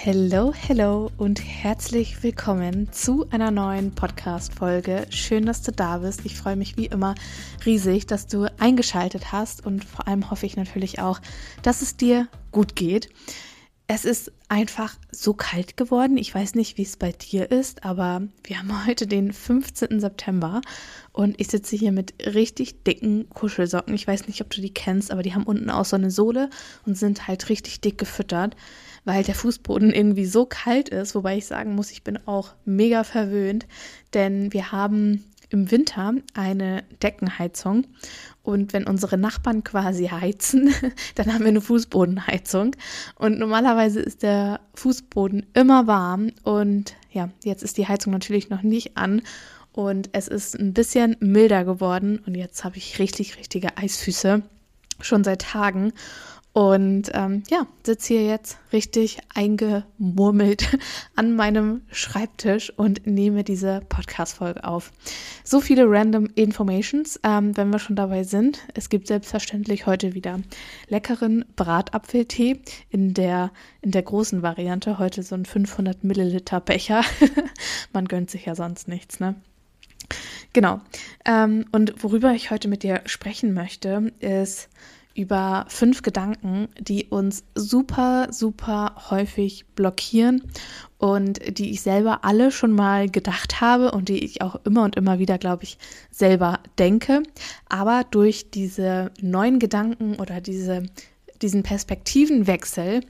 Hello, hello und herzlich willkommen zu einer neuen Podcast-Folge. Schön, dass du da bist. Ich freue mich wie immer riesig, dass du eingeschaltet hast und vor allem hoffe ich natürlich auch, dass es dir gut geht. Es ist einfach so kalt geworden. Ich weiß nicht, wie es bei dir ist, aber wir haben heute den 15. September und ich sitze hier mit richtig dicken Kuschelsocken. Ich weiß nicht, ob du die kennst, aber die haben unten auch so eine Sohle und sind halt richtig dick gefüttert weil der Fußboden irgendwie so kalt ist, wobei ich sagen muss, ich bin auch mega verwöhnt, denn wir haben im Winter eine Deckenheizung und wenn unsere Nachbarn quasi heizen, dann haben wir eine Fußbodenheizung und normalerweise ist der Fußboden immer warm und ja, jetzt ist die Heizung natürlich noch nicht an und es ist ein bisschen milder geworden und jetzt habe ich richtig, richtige Eisfüße schon seit Tagen und ähm, ja, sitze hier jetzt richtig eingemurmelt an meinem Schreibtisch und nehme diese Podcast-Folge auf. So viele random Informations, ähm, wenn wir schon dabei sind. Es gibt selbstverständlich heute wieder leckeren Bratapfeltee in der, in der großen Variante. Heute so ein 500 Milliliter Becher. Man gönnt sich ja sonst nichts, ne? Genau. Ähm, und worüber ich heute mit dir sprechen möchte, ist über fünf Gedanken, die uns super, super häufig blockieren und die ich selber alle schon mal gedacht habe und die ich auch immer und immer wieder, glaube ich, selber denke. Aber durch diese neuen Gedanken oder diese, diesen Perspektivenwechsel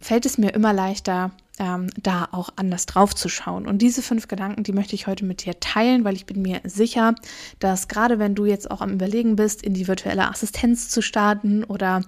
fällt es mir immer leichter, ähm, da auch anders drauf zu schauen. Und diese fünf Gedanken, die möchte ich heute mit dir teilen, weil ich bin mir sicher, dass gerade wenn du jetzt auch am Überlegen bist, in die virtuelle Assistenz zu starten oder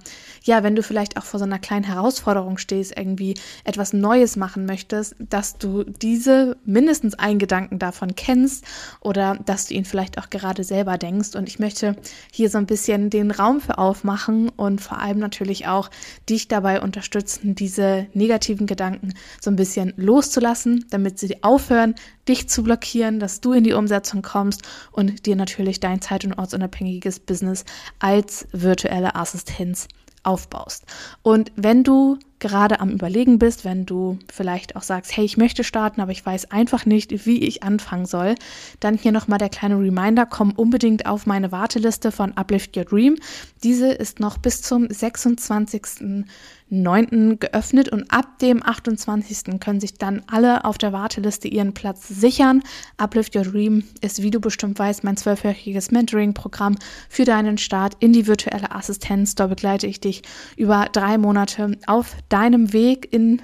ja, wenn du vielleicht auch vor so einer kleinen Herausforderung stehst, irgendwie etwas Neues machen möchtest, dass du diese mindestens einen Gedanken davon kennst oder dass du ihn vielleicht auch gerade selber denkst. Und ich möchte hier so ein bisschen den Raum für aufmachen und vor allem natürlich auch dich dabei unterstützen, diese negativen Gedanken so ein bisschen loszulassen, damit sie aufhören, dich zu blockieren, dass du in die Umsetzung kommst und dir natürlich dein zeit- und ortsunabhängiges Business als virtuelle Assistenz aufbaust. Und wenn du gerade am Überlegen bist, wenn du vielleicht auch sagst, hey, ich möchte starten, aber ich weiß einfach nicht, wie ich anfangen soll, dann hier nochmal der kleine Reminder, komm unbedingt auf meine Warteliste von Uplift Your Dream. Diese ist noch bis zum 26.09. geöffnet und ab dem 28. können sich dann alle auf der Warteliste ihren Platz sichern. Uplift Your Dream ist, wie du bestimmt weißt, mein zwölfjähriges Mentoring-Programm für deinen Start in die virtuelle Assistenz. Da begleite ich dich über drei Monate auf deinem Weg in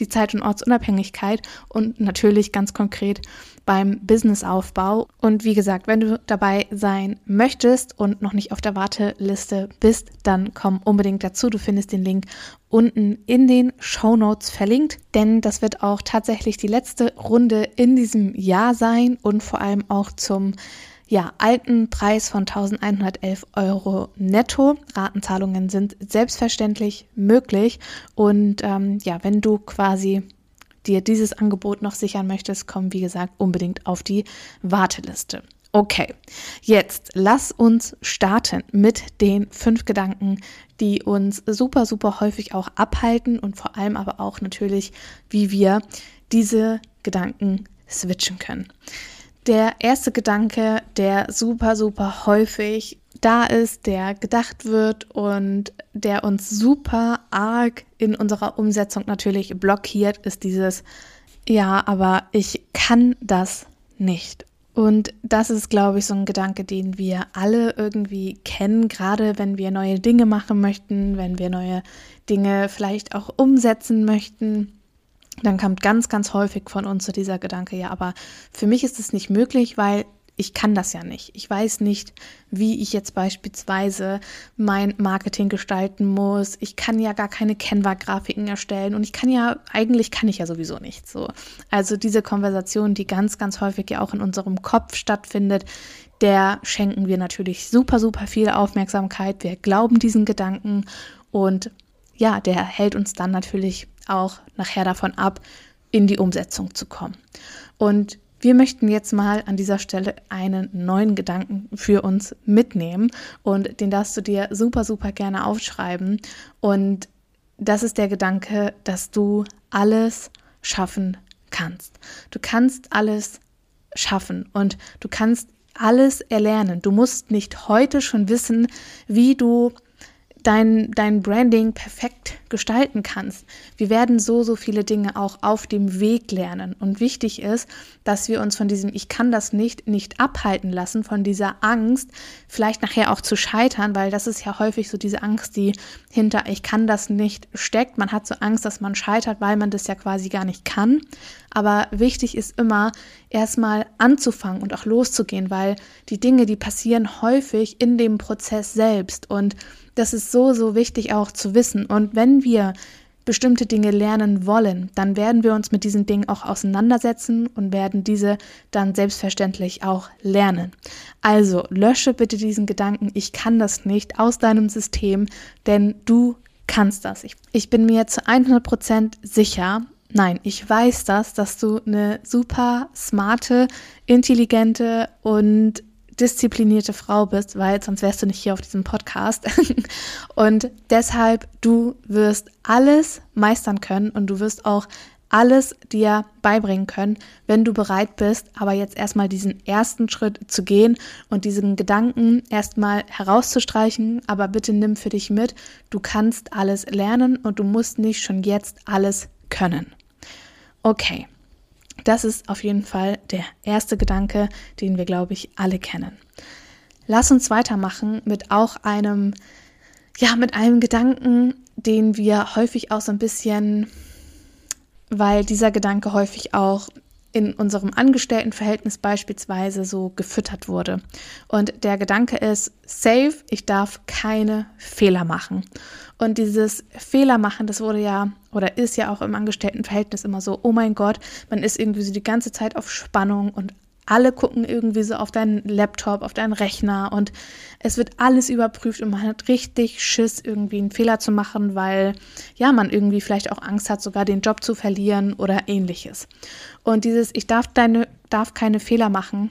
die Zeit- und Ortsunabhängigkeit und natürlich ganz konkret beim Businessaufbau. Und wie gesagt, wenn du dabei sein möchtest und noch nicht auf der Warteliste bist, dann komm unbedingt dazu. Du findest den Link unten in den Show Notes verlinkt, denn das wird auch tatsächlich die letzte Runde in diesem Jahr sein und vor allem auch zum ja, alten Preis von 1111 Euro netto. Ratenzahlungen sind selbstverständlich möglich. Und ähm, ja, wenn du quasi dir dieses Angebot noch sichern möchtest, komm, wie gesagt, unbedingt auf die Warteliste. Okay, jetzt lass uns starten mit den fünf Gedanken, die uns super, super häufig auch abhalten und vor allem aber auch natürlich, wie wir diese Gedanken switchen können der erste Gedanke, der super, super häufig da ist, der gedacht wird und der uns super arg in unserer Umsetzung natürlich blockiert, ist dieses, ja, aber ich kann das nicht. Und das ist, glaube ich, so ein Gedanke, den wir alle irgendwie kennen, gerade wenn wir neue Dinge machen möchten, wenn wir neue Dinge vielleicht auch umsetzen möchten dann kommt ganz, ganz häufig von uns so dieser Gedanke, ja, aber für mich ist es nicht möglich, weil ich kann das ja nicht. Ich weiß nicht, wie ich jetzt beispielsweise mein Marketing gestalten muss. Ich kann ja gar keine Canva-Grafiken erstellen und ich kann ja, eigentlich kann ich ja sowieso nicht so. Also diese Konversation, die ganz, ganz häufig ja auch in unserem Kopf stattfindet, der schenken wir natürlich super, super viel Aufmerksamkeit. Wir glauben diesen Gedanken und ja, der hält uns dann natürlich auch nachher davon ab, in die Umsetzung zu kommen. Und wir möchten jetzt mal an dieser Stelle einen neuen Gedanken für uns mitnehmen und den darfst du dir super, super gerne aufschreiben. Und das ist der Gedanke, dass du alles schaffen kannst. Du kannst alles schaffen und du kannst alles erlernen. Du musst nicht heute schon wissen, wie du dein, dein Branding perfekt gestalten kannst. Wir werden so, so viele Dinge auch auf dem Weg lernen. Und wichtig ist, dass wir uns von diesem Ich kann das nicht, nicht abhalten lassen, von dieser Angst, vielleicht nachher auch zu scheitern, weil das ist ja häufig so diese Angst, die hinter Ich kann das nicht steckt. Man hat so Angst, dass man scheitert, weil man das ja quasi gar nicht kann. Aber wichtig ist immer, erstmal anzufangen und auch loszugehen, weil die Dinge, die passieren häufig in dem Prozess selbst. Und das ist so, so wichtig auch zu wissen. Und wenn wir bestimmte Dinge lernen wollen, dann werden wir uns mit diesen Dingen auch auseinandersetzen und werden diese dann selbstverständlich auch lernen. Also lösche bitte diesen Gedanken, ich kann das nicht aus deinem System, denn du kannst das. Ich, ich bin mir zu 100% sicher, nein, ich weiß das, dass du eine super smarte, intelligente und disziplinierte Frau bist, weil sonst wärst du nicht hier auf diesem Podcast. und deshalb, du wirst alles meistern können und du wirst auch alles dir beibringen können, wenn du bereit bist, aber jetzt erstmal diesen ersten Schritt zu gehen und diesen Gedanken erstmal herauszustreichen. Aber bitte nimm für dich mit, du kannst alles lernen und du musst nicht schon jetzt alles können. Okay, das ist auf jeden Fall der erste Gedanke, den wir, glaube ich, alle kennen. Lass uns weitermachen mit auch einem, ja, mit einem Gedanken, den wir häufig auch so ein bisschen, weil dieser Gedanke häufig auch in unserem Angestelltenverhältnis beispielsweise so gefüttert wurde. Und der Gedanke ist, safe, ich darf keine Fehler machen. Und dieses Fehler machen, das wurde ja oder ist ja auch im Angestelltenverhältnis immer so, oh mein Gott, man ist irgendwie so die ganze Zeit auf Spannung und alle gucken irgendwie so auf deinen Laptop, auf deinen Rechner und es wird alles überprüft und man hat richtig Schiss, irgendwie einen Fehler zu machen, weil ja, man irgendwie vielleicht auch Angst hat, sogar den Job zu verlieren oder ähnliches. Und dieses, ich darf deine, darf keine Fehler machen,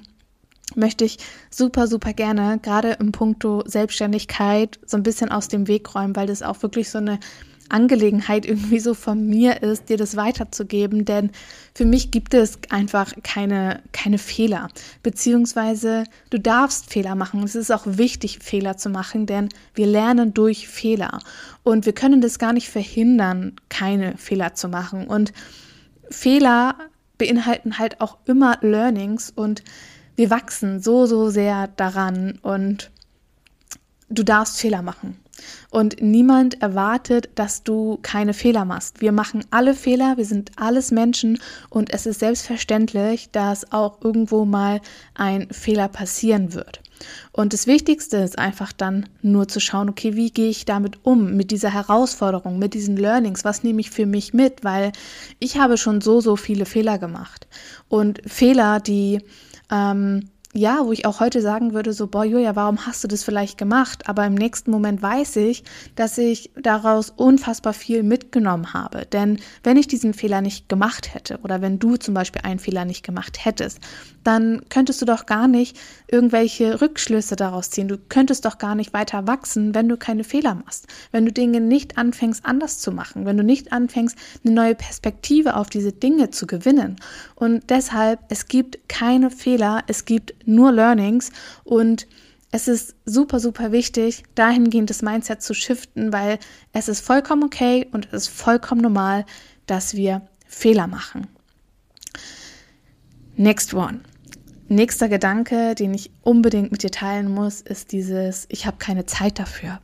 möchte ich super, super gerne, gerade im Punkto Selbstständigkeit, so ein bisschen aus dem Weg räumen, weil das auch wirklich so eine Angelegenheit irgendwie so von mir ist, dir das weiterzugeben, denn für mich gibt es einfach keine, keine Fehler, beziehungsweise du darfst Fehler machen. Es ist auch wichtig, Fehler zu machen, denn wir lernen durch Fehler und wir können das gar nicht verhindern, keine Fehler zu machen und Fehler beinhalten halt auch immer Learnings und wir wachsen so, so sehr daran und du darfst Fehler machen. Und niemand erwartet, dass du keine Fehler machst. Wir machen alle Fehler, wir sind alles Menschen und es ist selbstverständlich, dass auch irgendwo mal ein Fehler passieren wird. Und das Wichtigste ist einfach dann nur zu schauen, okay, wie gehe ich damit um, mit dieser Herausforderung, mit diesen Learnings, was nehme ich für mich mit, weil ich habe schon so, so viele Fehler gemacht. Und Fehler, die ähm, ja, wo ich auch heute sagen würde, so, boah, Julia, warum hast du das vielleicht gemacht? Aber im nächsten Moment weiß ich, dass ich daraus unfassbar viel mitgenommen habe. Denn wenn ich diesen Fehler nicht gemacht hätte oder wenn du zum Beispiel einen Fehler nicht gemacht hättest, dann könntest du doch gar nicht irgendwelche Rückschlüsse daraus ziehen. Du könntest doch gar nicht weiter wachsen, wenn du keine Fehler machst. Wenn du Dinge nicht anfängst anders zu machen, wenn du nicht anfängst, eine neue Perspektive auf diese Dinge zu gewinnen. Und deshalb, es gibt keine Fehler, es gibt nur Learnings und es ist super, super wichtig, dahingehend das Mindset zu shiften, weil es ist vollkommen okay und es ist vollkommen normal, dass wir Fehler machen. Next one. Nächster Gedanke, den ich unbedingt mit dir teilen muss, ist dieses, ich habe keine Zeit dafür.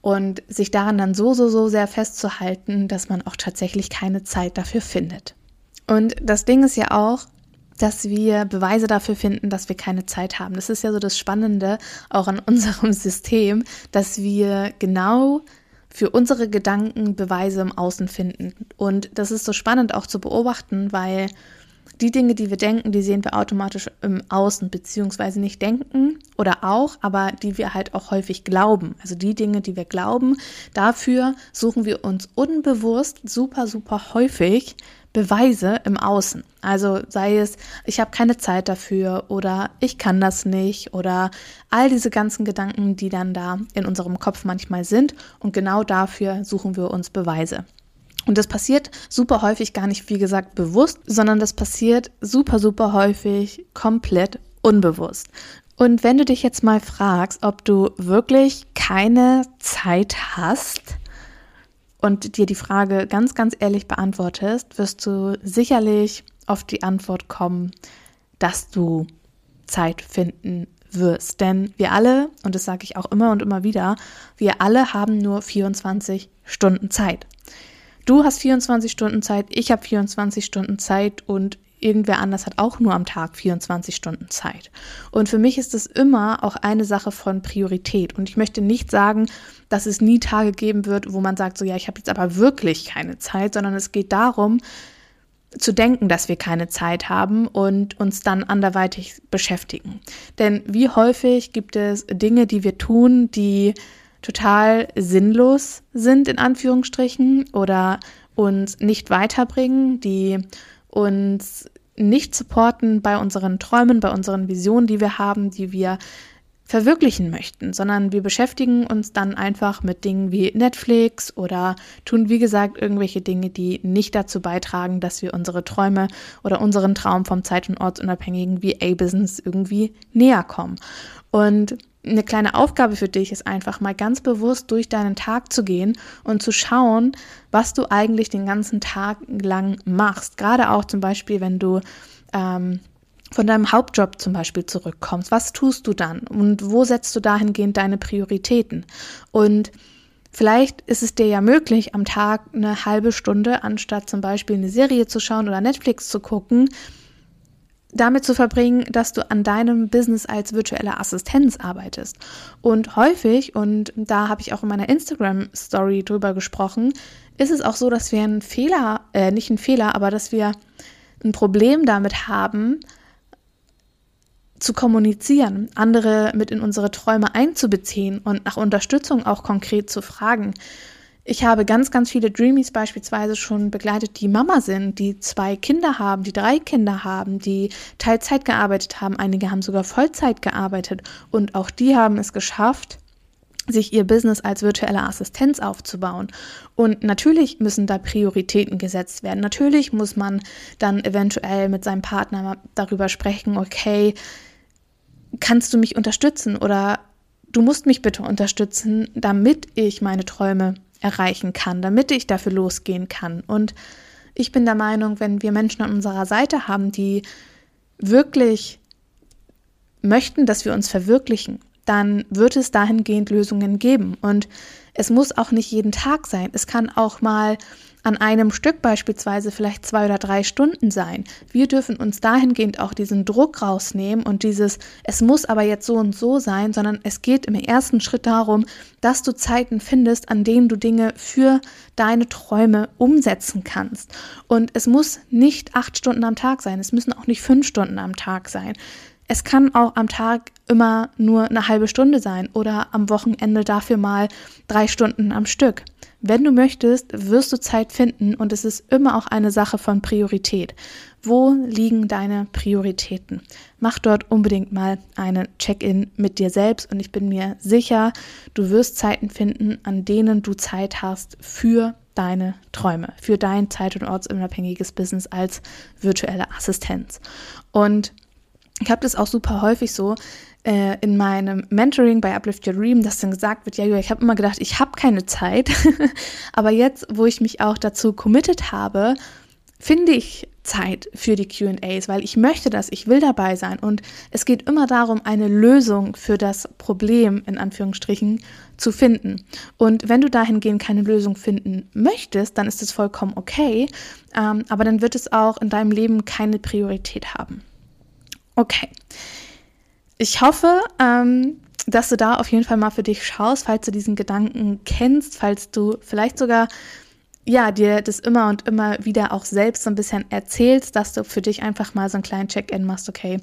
Und sich daran dann so, so, so sehr festzuhalten, dass man auch tatsächlich keine Zeit dafür findet. Und das Ding ist ja auch, dass wir Beweise dafür finden, dass wir keine Zeit haben. Das ist ja so das Spannende auch an unserem System, dass wir genau für unsere Gedanken Beweise im Außen finden. Und das ist so spannend auch zu beobachten, weil die Dinge, die wir denken, die sehen wir automatisch im Außen, beziehungsweise nicht denken oder auch, aber die wir halt auch häufig glauben. Also die Dinge, die wir glauben, dafür suchen wir uns unbewusst super, super häufig Beweise im Außen. Also sei es, ich habe keine Zeit dafür oder ich kann das nicht oder all diese ganzen Gedanken, die dann da in unserem Kopf manchmal sind. Und genau dafür suchen wir uns Beweise. Und das passiert super häufig gar nicht, wie gesagt, bewusst, sondern das passiert super, super häufig komplett unbewusst. Und wenn du dich jetzt mal fragst, ob du wirklich keine Zeit hast, und dir die Frage ganz, ganz ehrlich beantwortest, wirst du sicherlich auf die Antwort kommen, dass du Zeit finden wirst. Denn wir alle, und das sage ich auch immer und immer wieder, wir alle haben nur 24 Stunden Zeit. Du hast 24 Stunden Zeit, ich habe 24 Stunden Zeit und irgendwer anders hat auch nur am Tag 24 Stunden Zeit. Und für mich ist es immer auch eine Sache von Priorität. Und ich möchte nicht sagen, dass es nie Tage geben wird, wo man sagt, so ja, ich habe jetzt aber wirklich keine Zeit, sondern es geht darum, zu denken, dass wir keine Zeit haben und uns dann anderweitig beschäftigen. Denn wie häufig gibt es Dinge, die wir tun, die total sinnlos sind, in Anführungsstrichen, oder uns nicht weiterbringen, die uns nicht supporten bei unseren Träumen, bei unseren Visionen, die wir haben, die wir verwirklichen möchten, sondern wir beschäftigen uns dann einfach mit Dingen wie Netflix oder tun, wie gesagt, irgendwelche Dinge, die nicht dazu beitragen, dass wir unsere Träume oder unseren Traum vom zeit- und ortsunabhängigen VA-Business irgendwie näher kommen. Und eine kleine Aufgabe für dich ist einfach mal ganz bewusst durch deinen Tag zu gehen und zu schauen, was du eigentlich den ganzen Tag lang machst. Gerade auch zum Beispiel, wenn du ähm, von deinem Hauptjob zum Beispiel zurückkommst. Was tust du dann? Und wo setzt du dahingehend deine Prioritäten? Und Vielleicht ist es dir ja möglich, am Tag eine halbe Stunde, anstatt zum Beispiel eine Serie zu schauen oder Netflix zu gucken, damit zu verbringen, dass du an deinem Business als virtuelle Assistenz arbeitest. Und häufig, und da habe ich auch in meiner Instagram-Story drüber gesprochen, ist es auch so, dass wir einen Fehler, äh, nicht einen Fehler, aber dass wir ein Problem damit haben, zu kommunizieren, andere mit in unsere Träume einzubeziehen und nach Unterstützung auch konkret zu fragen. Ich habe ganz, ganz viele Dreamies beispielsweise schon begleitet, die Mama sind, die zwei Kinder haben, die drei Kinder haben, die Teilzeit gearbeitet haben. Einige haben sogar Vollzeit gearbeitet und auch die haben es geschafft, sich ihr Business als virtuelle Assistenz aufzubauen. Und natürlich müssen da Prioritäten gesetzt werden. Natürlich muss man dann eventuell mit seinem Partner darüber sprechen, okay, kannst du mich unterstützen oder du musst mich bitte unterstützen, damit ich meine Träume erreichen kann, damit ich dafür losgehen kann. Und ich bin der Meinung, wenn wir Menschen an unserer Seite haben, die wirklich möchten, dass wir uns verwirklichen, dann wird es dahingehend Lösungen geben. Und es muss auch nicht jeden Tag sein. Es kann auch mal an einem Stück beispielsweise vielleicht zwei oder drei Stunden sein. Wir dürfen uns dahingehend auch diesen Druck rausnehmen und dieses, es muss aber jetzt so und so sein, sondern es geht im ersten Schritt darum, dass du Zeiten findest, an denen du Dinge für deine Träume umsetzen kannst. Und es muss nicht acht Stunden am Tag sein, es müssen auch nicht fünf Stunden am Tag sein. Es kann auch am Tag immer nur eine halbe Stunde sein oder am Wochenende dafür mal drei Stunden am Stück. Wenn du möchtest, wirst du Zeit finden und es ist immer auch eine Sache von Priorität. Wo liegen deine Prioritäten? Mach dort unbedingt mal einen Check-in mit dir selbst und ich bin mir sicher, du wirst Zeiten finden, an denen du Zeit hast für deine Träume, für dein zeit- und ortsunabhängiges Business als virtuelle Assistenz. Und ich habe das auch super häufig so, äh, in meinem Mentoring bei Uplift Your Dream, dass dann gesagt wird, ja, ich habe immer gedacht, ich habe keine Zeit. Aber jetzt, wo ich mich auch dazu committed habe, finde ich Zeit für die QAs, weil ich möchte das, ich will dabei sein. Und es geht immer darum, eine Lösung für das Problem, in Anführungsstrichen, zu finden. Und wenn du dahingehend keine Lösung finden möchtest, dann ist es vollkommen okay. Ähm, aber dann wird es auch in deinem Leben keine Priorität haben. Okay. Ich hoffe, ähm, dass du da auf jeden Fall mal für dich schaust, falls du diesen Gedanken kennst, falls du vielleicht sogar ja, dir das immer und immer wieder auch selbst so ein bisschen erzählst, dass du für dich einfach mal so einen kleinen Check-in machst, okay,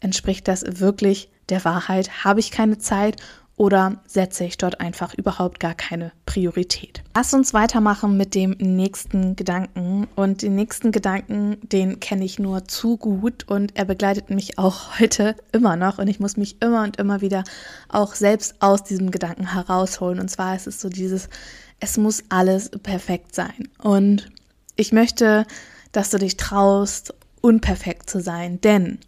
entspricht das wirklich der Wahrheit? Habe ich keine Zeit oder setze ich dort einfach überhaupt gar keine Priorität? Lass uns weitermachen mit dem nächsten Gedanken. Und den nächsten Gedanken, den kenne ich nur zu gut und er begleitet mich auch heute immer noch. Und ich muss mich immer und immer wieder auch selbst aus diesem Gedanken herausholen. Und zwar ist es so dieses, es muss alles perfekt sein. Und ich möchte, dass du dich traust, unperfekt zu sein. Denn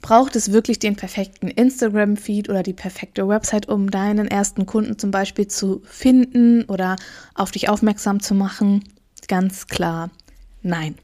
Braucht es wirklich den perfekten Instagram-Feed oder die perfekte Website, um deinen ersten Kunden zum Beispiel zu finden oder auf dich aufmerksam zu machen? Ganz klar, nein,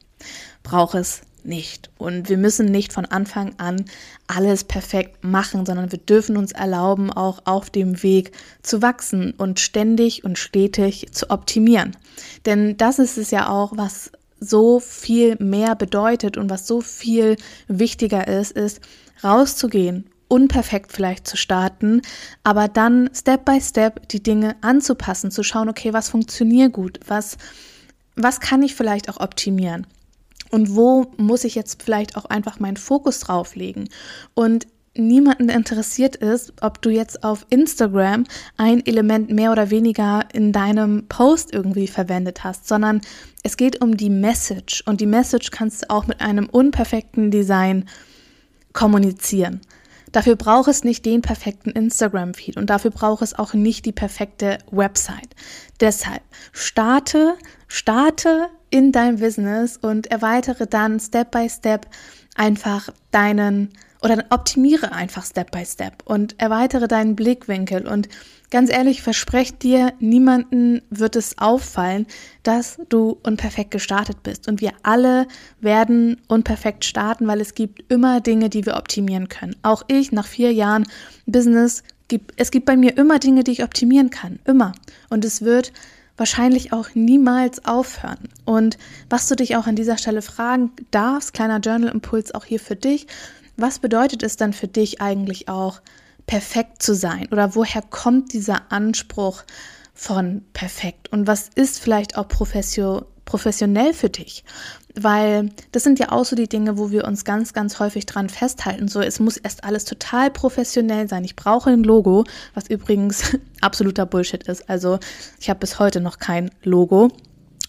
braucht es nicht. Und wir müssen nicht von Anfang an alles perfekt machen, sondern wir dürfen uns erlauben, auch auf dem Weg zu wachsen und ständig und stetig zu optimieren. Denn das ist es ja auch, was so viel mehr bedeutet und was so viel wichtiger ist, ist rauszugehen, unperfekt vielleicht zu starten, aber dann Step by Step die Dinge anzupassen, zu schauen, okay, was funktioniert gut, was, was kann ich vielleicht auch optimieren? Und wo muss ich jetzt vielleicht auch einfach meinen Fokus drauf legen? Und niemanden interessiert ist, ob du jetzt auf Instagram ein Element mehr oder weniger in deinem Post irgendwie verwendet hast, sondern es geht um die Message und die Message kannst du auch mit einem unperfekten Design kommunizieren. Dafür braucht es nicht den perfekten Instagram-Feed und dafür braucht es auch nicht die perfekte Website. Deshalb starte, starte in dein Business und erweitere dann Step by Step einfach deinen oder optimiere einfach Step by Step und erweitere deinen Blickwinkel. Und ganz ehrlich, verspreche dir, niemanden wird es auffallen, dass du unperfekt gestartet bist. Und wir alle werden unperfekt starten, weil es gibt immer Dinge, die wir optimieren können. Auch ich nach vier Jahren Business, es gibt bei mir immer Dinge, die ich optimieren kann. Immer. Und es wird wahrscheinlich auch niemals aufhören. Und was du dich auch an dieser Stelle fragen darfst, kleiner Journal-Impuls auch hier für dich, was bedeutet es dann für dich eigentlich auch, perfekt zu sein? Oder woher kommt dieser Anspruch von perfekt? Und was ist vielleicht auch professionell für dich? Weil das sind ja auch so die Dinge, wo wir uns ganz, ganz häufig dran festhalten. So, es muss erst alles total professionell sein. Ich brauche ein Logo, was übrigens absoluter Bullshit ist. Also ich habe bis heute noch kein Logo.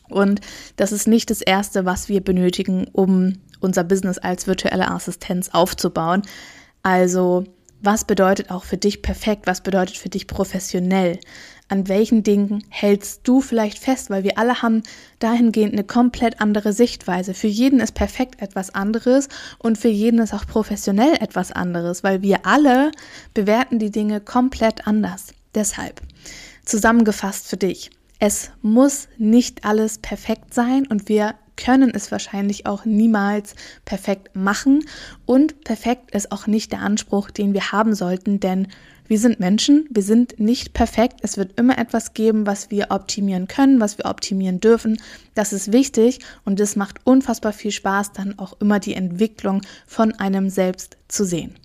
Und das ist nicht das Erste, was wir benötigen, um unser Business als virtuelle Assistenz aufzubauen. Also, was bedeutet auch für dich perfekt? Was bedeutet für dich professionell? An welchen Dingen hältst du vielleicht fest? Weil wir alle haben dahingehend eine komplett andere Sichtweise. Für jeden ist perfekt etwas anderes und für jeden ist auch professionell etwas anderes, weil wir alle bewerten die Dinge komplett anders. Deshalb, zusammengefasst für dich, es muss nicht alles perfekt sein und wir können es wahrscheinlich auch niemals perfekt machen. Und perfekt ist auch nicht der Anspruch, den wir haben sollten, denn wir sind Menschen, wir sind nicht perfekt. Es wird immer etwas geben, was wir optimieren können, was wir optimieren dürfen. Das ist wichtig und es macht unfassbar viel Spaß, dann auch immer die Entwicklung von einem selbst zu sehen.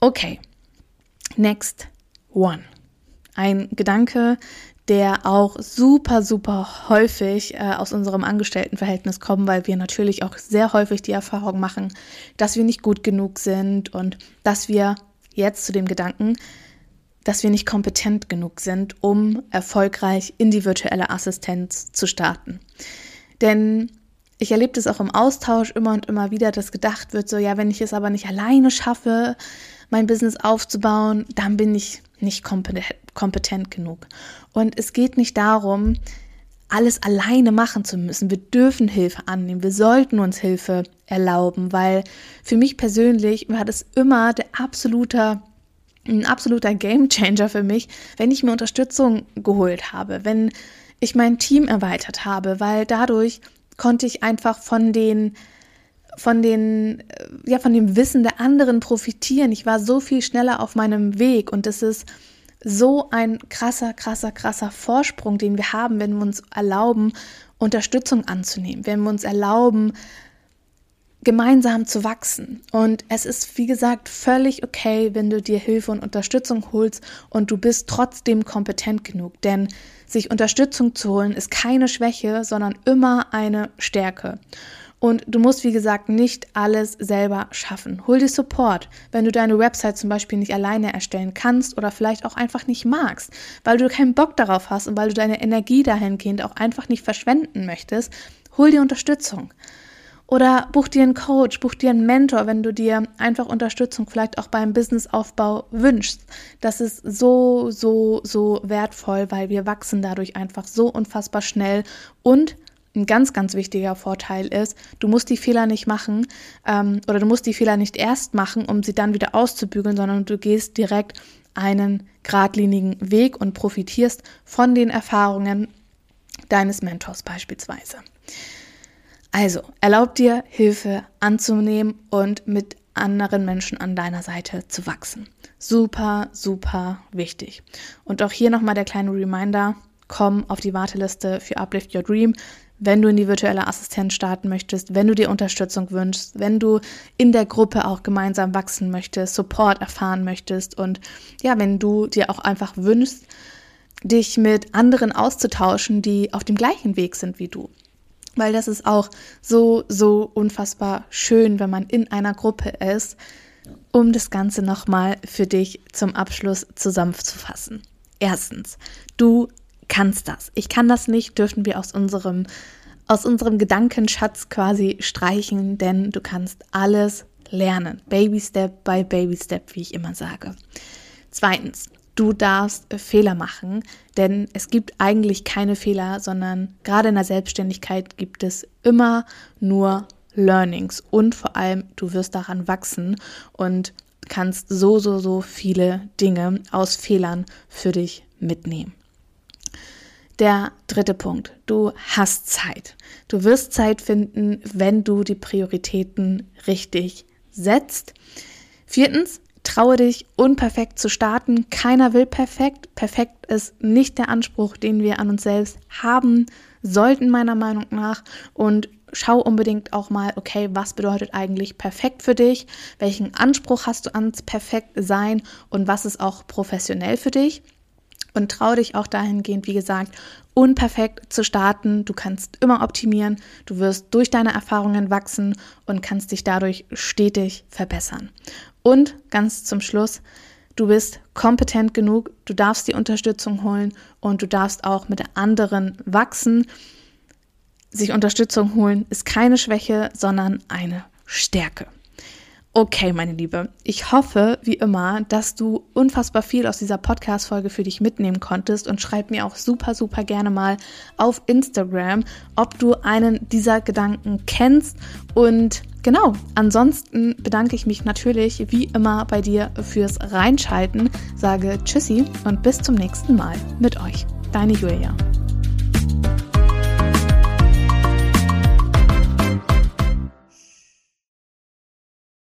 Okay, next one. Ein Gedanke, der auch super, super häufig äh, aus unserem Angestelltenverhältnis kommt, weil wir natürlich auch sehr häufig die Erfahrung machen, dass wir nicht gut genug sind und dass wir jetzt zu dem Gedanken, dass wir nicht kompetent genug sind, um erfolgreich in die virtuelle Assistenz zu starten. Denn ich erlebe das auch im Austausch immer und immer wieder, dass gedacht wird, so ja, wenn ich es aber nicht alleine schaffe, mein Business aufzubauen, dann bin ich nicht kompetent, kompetent genug. Und es geht nicht darum, alles alleine machen zu müssen. Wir dürfen Hilfe annehmen. Wir sollten uns Hilfe erlauben, weil für mich persönlich war das immer der absolute ein absoluter Gamechanger für mich, wenn ich mir Unterstützung geholt habe, wenn ich mein Team erweitert habe, weil dadurch konnte ich einfach von den von den ja von dem Wissen der anderen profitieren. Ich war so viel schneller auf meinem Weg und es ist so ein krasser, krasser, krasser Vorsprung, den wir haben, wenn wir uns erlauben, Unterstützung anzunehmen, wenn wir uns erlauben, gemeinsam zu wachsen. Und es ist, wie gesagt, völlig okay, wenn du dir Hilfe und Unterstützung holst und du bist trotzdem kompetent genug. Denn sich Unterstützung zu holen ist keine Schwäche, sondern immer eine Stärke. Und du musst, wie gesagt, nicht alles selber schaffen. Hol dir Support, wenn du deine Website zum Beispiel nicht alleine erstellen kannst oder vielleicht auch einfach nicht magst, weil du keinen Bock darauf hast und weil du deine Energie dahingehend auch einfach nicht verschwenden möchtest. Hol dir Unterstützung. Oder buch dir einen Coach, buch dir einen Mentor, wenn du dir einfach Unterstützung vielleicht auch beim Businessaufbau wünschst. Das ist so, so, so wertvoll, weil wir wachsen dadurch einfach so unfassbar schnell und ein ganz, ganz wichtiger Vorteil ist, du musst die Fehler nicht machen ähm, oder du musst die Fehler nicht erst machen, um sie dann wieder auszubügeln, sondern du gehst direkt einen geradlinigen Weg und profitierst von den Erfahrungen deines Mentors beispielsweise. Also, erlaub dir, Hilfe anzunehmen und mit anderen Menschen an deiner Seite zu wachsen. Super, super wichtig. Und auch hier nochmal der kleine Reminder, komm auf die Warteliste für Uplift Your Dream wenn du in die virtuelle Assistenz starten möchtest, wenn du dir Unterstützung wünschst, wenn du in der Gruppe auch gemeinsam wachsen möchtest, Support erfahren möchtest und ja, wenn du dir auch einfach wünschst, dich mit anderen auszutauschen, die auf dem gleichen Weg sind wie du. Weil das ist auch so, so unfassbar schön, wenn man in einer Gruppe ist, um das Ganze nochmal für dich zum Abschluss zusammenzufassen. Erstens, du kannst das. Ich kann das nicht, dürfen wir aus unserem, aus unserem Gedankenschatz quasi streichen, denn du kannst alles lernen. Baby Step by Baby Step, wie ich immer sage. Zweitens, du darfst Fehler machen, denn es gibt eigentlich keine Fehler, sondern gerade in der Selbstständigkeit gibt es immer nur Learnings und vor allem du wirst daran wachsen und kannst so, so, so viele Dinge aus Fehlern für dich mitnehmen. Der dritte Punkt. Du hast Zeit. Du wirst Zeit finden, wenn du die Prioritäten richtig setzt. Viertens, traue dich, unperfekt zu starten. Keiner will perfekt. Perfekt ist nicht der Anspruch, den wir an uns selbst haben sollten, meiner Meinung nach. Und schau unbedingt auch mal, okay, was bedeutet eigentlich perfekt für dich? Welchen Anspruch hast du ans Perfektsein und was ist auch professionell für dich? Und trau dich auch dahingehend, wie gesagt, unperfekt zu starten. Du kannst immer optimieren, du wirst durch deine Erfahrungen wachsen und kannst dich dadurch stetig verbessern. Und ganz zum Schluss, du bist kompetent genug, du darfst die Unterstützung holen und du darfst auch mit anderen wachsen. Sich Unterstützung holen ist keine Schwäche, sondern eine Stärke. Okay, meine Liebe, ich hoffe, wie immer, dass du unfassbar viel aus dieser Podcast-Folge für dich mitnehmen konntest und schreib mir auch super, super gerne mal auf Instagram, ob du einen dieser Gedanken kennst. Und genau, ansonsten bedanke ich mich natürlich wie immer bei dir fürs Reinschalten, sage Tschüssi und bis zum nächsten Mal mit euch. Deine Julia.